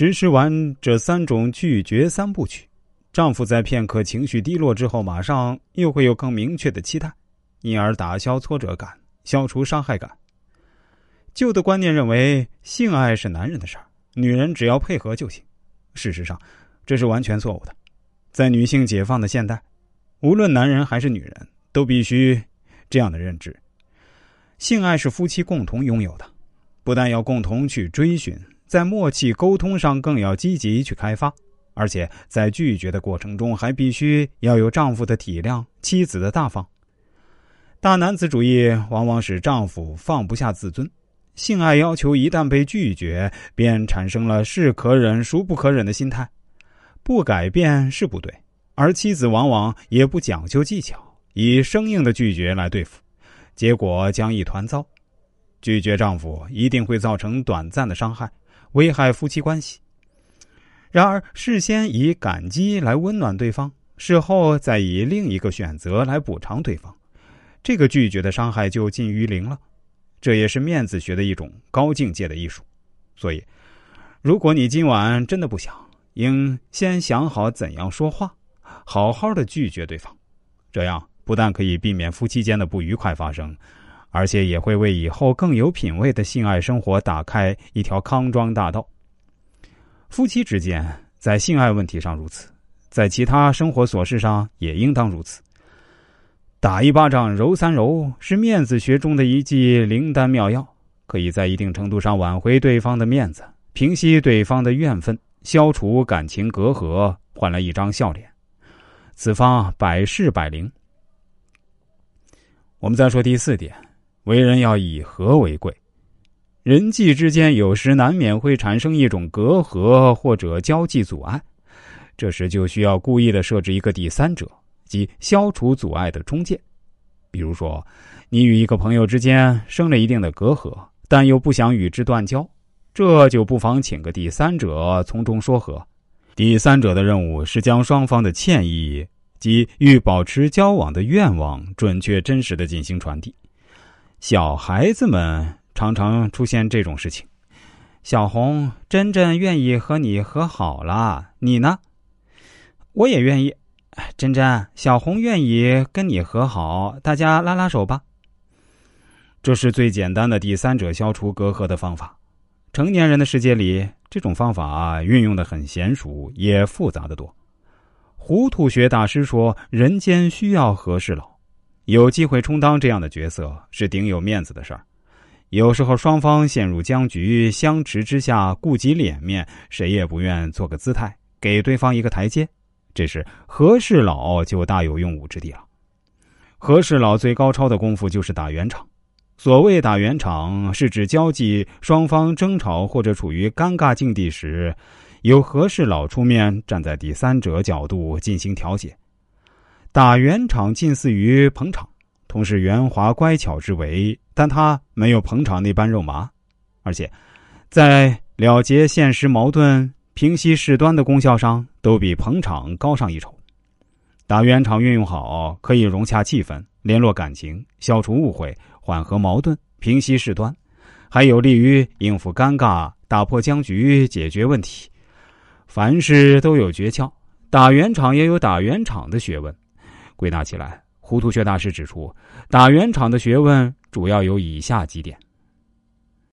实施完这三种拒绝三部曲，丈夫在片刻情绪低落之后，马上又会有更明确的期待，因而打消挫折感，消除伤害感。旧的观念认为性爱是男人的事儿，女人只要配合就行。事实上，这是完全错误的。在女性解放的现代，无论男人还是女人，都必须这样的认知：性爱是夫妻共同拥有的，不但要共同去追寻。在默契沟通上更要积极去开发，而且在拒绝的过程中还必须要有丈夫的体谅、妻子的大方。大男子主义往往使丈夫放不下自尊，性爱要求一旦被拒绝，便产生了是可忍孰不可忍的心态，不改变是不对。而妻子往往也不讲究技巧，以生硬的拒绝来对付，结果将一团糟。拒绝丈夫一定会造成短暂的伤害。危害夫妻关系。然而，事先以感激来温暖对方，事后再以另一个选择来补偿对方，这个拒绝的伤害就近于零了。这也是面子学的一种高境界的艺术。所以，如果你今晚真的不想，应先想好怎样说话，好好的拒绝对方。这样不但可以避免夫妻间的不愉快发生。而且也会为以后更有品位的性爱生活打开一条康庄大道。夫妻之间在性爱问题上如此，在其他生活琐事上也应当如此。打一巴掌揉三揉是面子学中的一剂灵丹妙药，可以在一定程度上挽回对方的面子，平息对方的怨愤，消除感情隔阂，换来一张笑脸。此方百试百灵。我们再说第四点。为人要以和为贵，人际之间有时难免会产生一种隔阂或者交际阻碍，这时就需要故意的设置一个第三者，即消除阻碍的中介。比如说，你与一个朋友之间生了一定的隔阂，但又不想与之断交，这就不妨请个第三者从中说和。第三者的任务是将双方的歉意及欲保持交往的愿望准确真实的进行传递。小孩子们常常出现这种事情。小红，真真愿意和你和好了，你呢？我也愿意。真真，小红愿意跟你和好，大家拉拉手吧。这是最简单的第三者消除隔阂的方法。成年人的世界里，这种方法运用的很娴熟，也复杂的多。糊涂学大师说：“人间需要和事佬。”有机会充当这样的角色是顶有面子的事儿。有时候双方陷入僵局，相持之下顾及脸面，谁也不愿做个姿态，给对方一个台阶。这时和事佬就大有用武之地了。和事佬最高超的功夫就是打圆场。所谓打圆场，是指交际双方争吵或者处于尴尬境地时，由和事佬出面，站在第三者角度进行调解。打圆场近似于捧场，同是圆滑乖巧之为，但他没有捧场那般肉麻，而且在了结现实矛盾、平息事端的功效上，都比捧场高上一筹。打圆场运用好，可以融洽气氛、联络感情、消除误会、缓和矛盾、平息事端，还有利于应付尴尬、打破僵局、解决问题。凡事都有诀窍，打圆场也有打圆场的学问。归纳起来，糊涂学大师指出，打圆场的学问主要有以下几点。